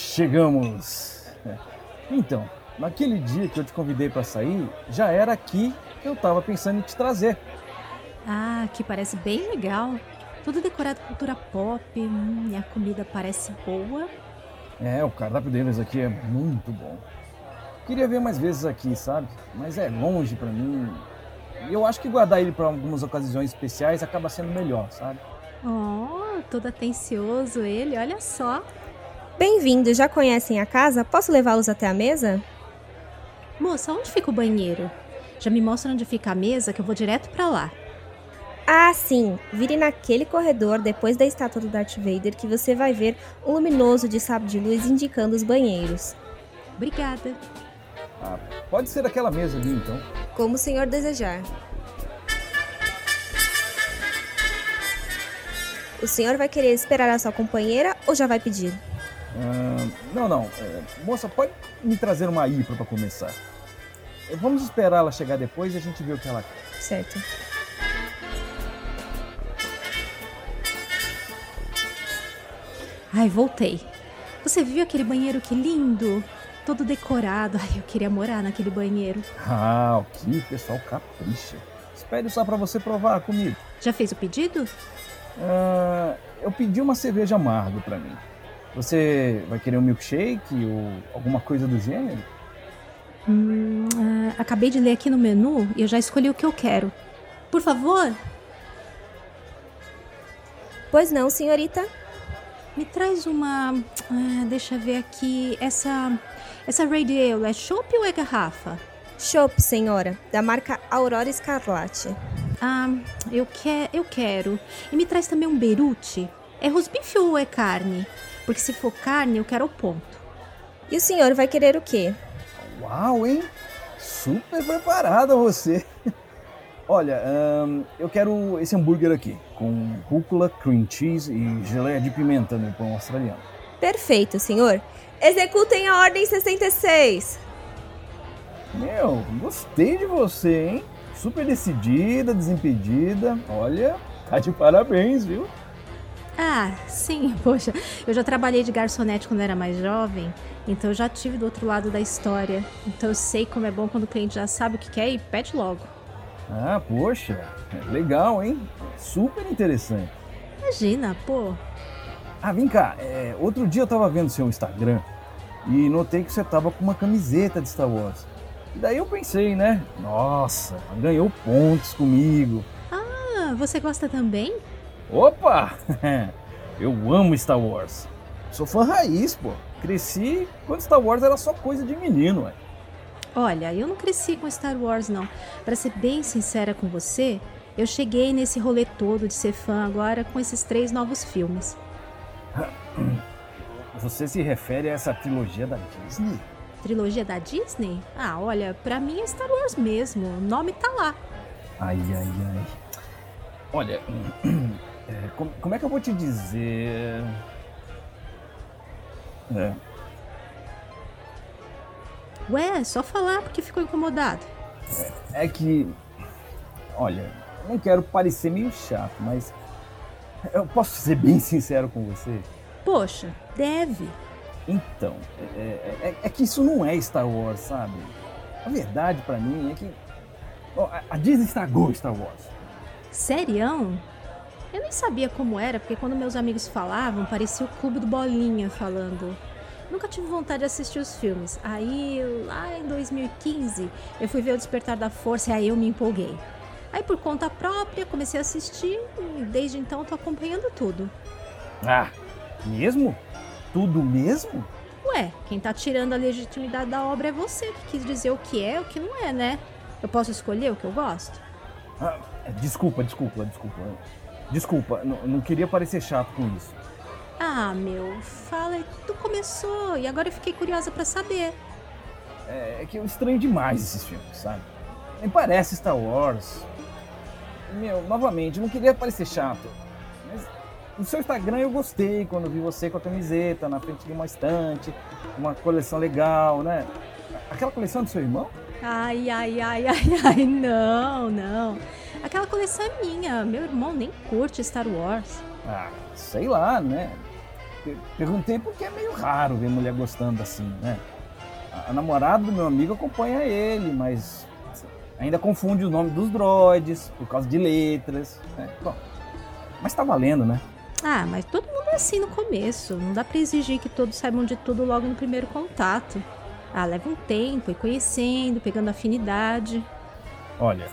Chegamos! É. Então, naquele dia que eu te convidei para sair, já era aqui que eu tava pensando em te trazer. Ah, que parece bem legal. Tudo decorado com cultura pop, hum, e a comida parece boa. É, o cardápio deles aqui é muito bom. Queria ver mais vezes aqui, sabe? Mas é longe para mim. E eu acho que guardar ele para algumas ocasiões especiais acaba sendo melhor, sabe? Oh, todo atencioso ele, olha só. Bem-vindos, já conhecem a casa? Posso levá-los até a mesa? Moça, onde fica o banheiro? Já me mostra onde fica a mesa que eu vou direto pra lá. Ah, sim! Vire naquele corredor depois da estátua do Darth Vader que você vai ver um luminoso de sábio de luz indicando os banheiros. Obrigada. Ah, pode ser aquela mesa ali, então. Como o senhor desejar. O senhor vai querer esperar a sua companheira ou já vai pedir? Não, não. É, moça, pode me trazer uma IPA para começar. É, Vamos esperar ela chegar depois e a gente vê o que ela quer. Certo. Ai, voltei. Você viu aquele banheiro que lindo? Todo decorado. Ai, eu queria morar naquele banheiro. Ah, o pessoal capricha. Espere só para você provar a comida. Já fez o pedido? Ah, eu pedi uma cerveja amargo para mim. Você vai querer um milkshake ou alguma coisa do gênero? Hum, ah, acabei de ler aqui no menu e eu já escolhi o que eu quero. Por favor, Pois não, senhorita? me traz uma. ah, deixa eu ver aqui. Essa. Essa Ale é chopp ou é garrafa? Chopp, senhora, da marca Aurora Escarlate. Ah, eu, que, eu quero. E me traz também um berute. É rosbife ou é carne? Porque se for carne, eu quero o ponto. E o senhor vai querer o quê? Uau, hein? Super preparada você. Olha, ahn, eu quero esse hambúrguer aqui, com rúcula, cream cheese e geleia de pimenta no pão australiano. Perfeito, senhor. Executem a ordem 66. Meu, gostei de você, hein? Super decidida, desimpedida. Olha, tá de parabéns, viu? Ah, sim, poxa. Eu já trabalhei de garçonete quando era mais jovem, então eu já tive do outro lado da história. Então eu sei como é bom quando o cliente já sabe o que quer e pede logo. Ah, poxa, legal, hein? Super interessante. Imagina, pô. Ah, vem cá, é, outro dia eu tava vendo seu Instagram e notei que você tava com uma camiseta de Star Wars. E daí eu pensei, né? Nossa, ganhou pontos comigo. Ah, você gosta também? Opa! Eu amo Star Wars. Sou fã raiz, pô. Cresci quando Star Wars era só coisa de menino, ué. Olha, eu não cresci com Star Wars, não. Pra ser bem sincera com você, eu cheguei nesse rolê todo de ser fã agora com esses três novos filmes. Você se refere a essa trilogia da Disney? Trilogia da Disney? Ah, olha, pra mim é Star Wars mesmo. O nome tá lá. Ai, ai, ai. Olha, é, como, como é que eu vou te dizer? É, Ué, só falar porque ficou incomodado. é que. Olha, não quero parecer meio chato, mas. Eu posso ser bem sincero com você? Poxa, deve. Então, é, é- é que isso não é Star Wars, sabe? A verdade pra mim é que ó, a Disney estragou Star Wars. Serião? Eu nem sabia como era, porque quando meus amigos falavam, parecia o clube do Bolinha falando. Nunca tive vontade de assistir os filmes. Aí, lá em 2015, eu fui ver O Despertar da Força e aí eu me empolguei. Aí, por conta própria, comecei a assistir e desde então tô acompanhando tudo. Ah, mesmo? Tudo mesmo? Ué, quem tá tirando a legitimidade da obra é você, que quis dizer o que é e o que não é, né? Eu posso escolher o que eu gosto? Ah, desculpa, desculpa, desculpa. Desculpa, não, não queria parecer chato com isso. Ah, meu, fala, tudo começou e agora eu fiquei curiosa pra saber. É, é que eu estranho demais esses filmes, sabe? Nem parece Star Wars. Meu, novamente, não queria parecer chato. Mas no seu Instagram eu gostei quando vi você com a camiseta na frente de uma estante, uma coleção legal, né? Aquela coleção do seu irmão? Ai, ai, ai, ai, ai, não, não. Aquela coleção é minha. Meu irmão nem curte Star Wars. Ah, sei lá, né? Per- Perguntei porque é meio raro ver mulher gostando assim, né? A- namorada do meu amigo acompanha ele, mas ainda confunde o nome dos droids por causa de letras. Né? Bom, mas tá valendo, né? Ah, mas todo mundo é assim no começo. Não dá pra exigir que todos saibam de tudo logo no primeiro contato. Ah, leva um tempo, ir conhecendo, pegando afinidade. Olha,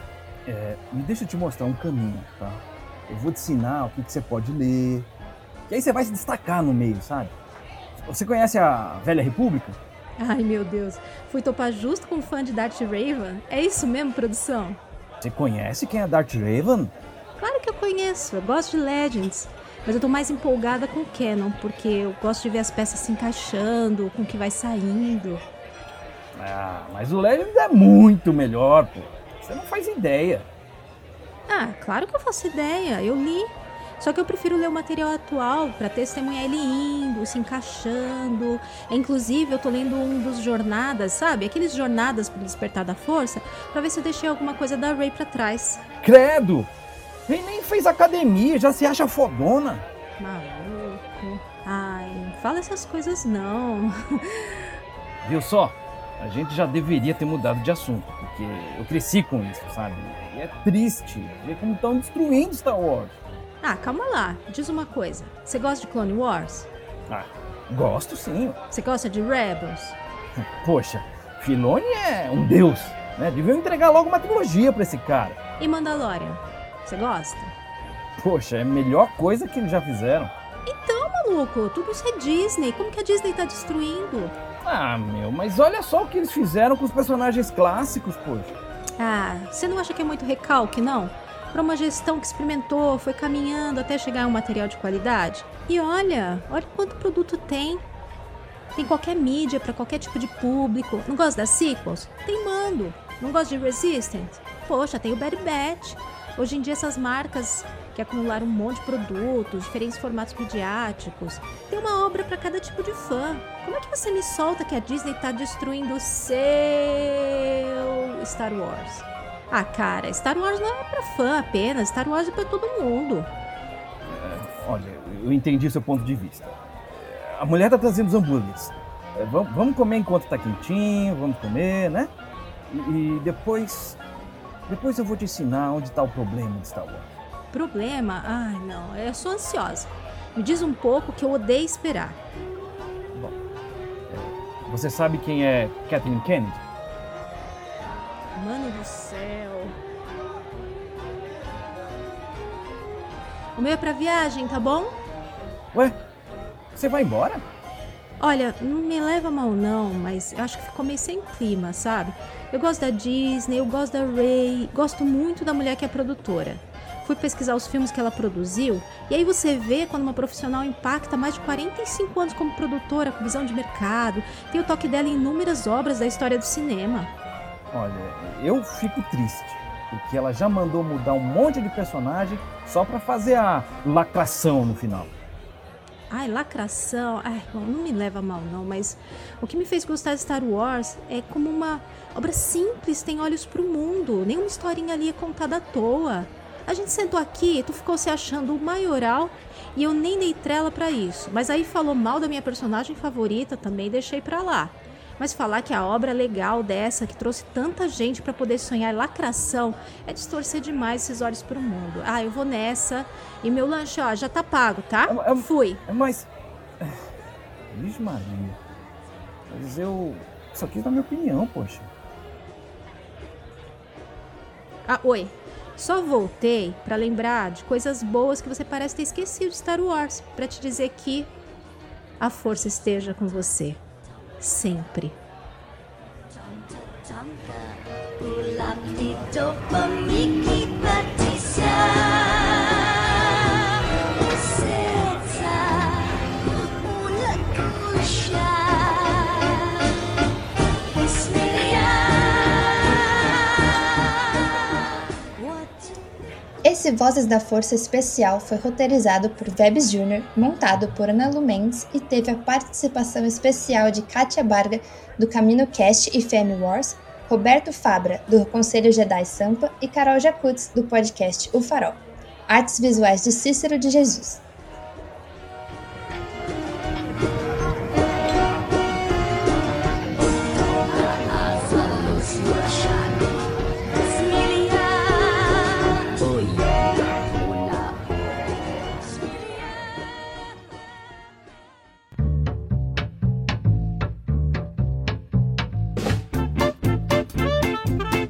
é, me deixa eu te mostrar um caminho, tá? Eu vou te ensinar o que, que você pode ler. E aí você vai se destacar no meio, sabe? Você conhece a Velha República? Ai, meu Deus. Fui topar justo com um fã de Darth Raven? É isso mesmo, produção? Você conhece quem é Darth Raven? Claro que eu conheço, eu gosto de Legends. Mas eu tô mais empolgada com o Canon, porque eu gosto de ver as peças se encaixando, com o que vai saindo. Ah, mas o Legends é muito melhor, pô. Você não faz ideia. Ah, claro que eu faço ideia, eu li. Só que eu prefiro ler o material atual pra testemunhar ele indo, se encaixando. É, Inclusive, eu tô lendo um dos jornadas, sabe? Aqueles jornadas pro despertar da força, pra ver se eu deixei alguma coisa da Ray pra trás. Credo! Ele nem fez academia, já se acha fodona. Maluco. Ai, não fala essas coisas não. Viu só? A gente já deveria ter mudado de assunto, porque eu cresci com isso, sabe? E é triste ver como estão destruindo Star Wars. Ah, calma lá. Diz uma coisa. Você gosta de Clone Wars? Ah, gosto sim. Você gosta de Rebels? Poxa, Filoni é um deus, né? Deviam entregar logo uma trilogia pra esse cara. E Mandalorian? Você gosta? Poxa, é a melhor coisa que eles já fizeram. Então, maluco, tudo isso é Disney. Como que a Disney tá destruindo? Ah, meu, mas olha só o que eles fizeram com os personagens clássicos, poxa. Ah, você não acha que é muito recalque, não? Pra uma gestão que experimentou, foi caminhando até chegar a um material de qualidade? E olha, olha quanto produto tem. Tem qualquer mídia pra qualquer tipo de público. Não gosta das sequels? Tem Mando. Não gosta de Resistant? Poxa, tem o Bad Batch. Hoje em dia essas marcas que acumularam um monte de produtos, diferentes formatos midiáticos, tem uma obra pra cada tipo de fã. Como é que você me solta que a Disney tá destruindo o seu Star Wars? Ah, cara, Star Wars não é pra fã apenas, Star Wars é pra todo mundo. Olha, eu entendi seu ponto de vista. A mulher tá trazendo os hambúrgueres. É, vamos, vamos comer enquanto tá quentinho, vamos comer, né? E, e depois. Depois eu vou te ensinar onde tá o problema de Star Wars. Problema? Ai, não, eu sou ansiosa. Me diz um pouco que eu odeio esperar. Você sabe quem é Kathleen Kennedy? Mano do céu. O meu é pra viagem, tá bom? Ué, você vai embora? Olha, não me leva mal não, mas eu acho que ficou meio sem clima, sabe? Eu gosto da Disney, eu gosto da Ray, gosto muito da mulher que é produtora. Fui pesquisar os filmes que ela produziu, e aí você vê quando uma profissional impacta mais de 45 anos como produtora, com visão de mercado, tem o toque dela em inúmeras obras da história do cinema. Olha, eu fico triste, porque ela já mandou mudar um monte de personagem só pra fazer a lacração no final. Ai, lacração. Ai, bom, não me leva mal não, mas o que me fez gostar de Star Wars é como uma obra simples, tem olhos pro mundo. Nenhuma historinha ali é contada à toa. A gente sentou aqui, tu ficou se achando o maioral e eu nem dei trela pra isso. Mas aí falou mal da minha personagem favorita, também deixei pra lá. Mas falar que a obra legal dessa, que trouxe tanta gente pra poder sonhar lacração, é distorcer demais esses olhos pro mundo. Ah, eu vou nessa. E meu lanche, ó, já tá pago, tá? É- é- Fui. É, Mas. Vixe, Maria. Mas eu. Só quis dar minha opinião, poxa. Ah, oi. Só voltei pra lembrar de coisas boas que você parece ter esquecido de Star Wars, Pra te dizer que a força esteja com você sempre. Kusha Esse Vozes da Força especial foi roteirizado por Vebs Jr., montado por Ana Lu Mendes e teve a participação especial de Kátia Barga, do Camino Cast e Fame Wars, Roberto Fabra, do Conselho Jedi Sampa e Carol Jacutz, do podcast O Farol. Artes visuais de Cícero de Jesus.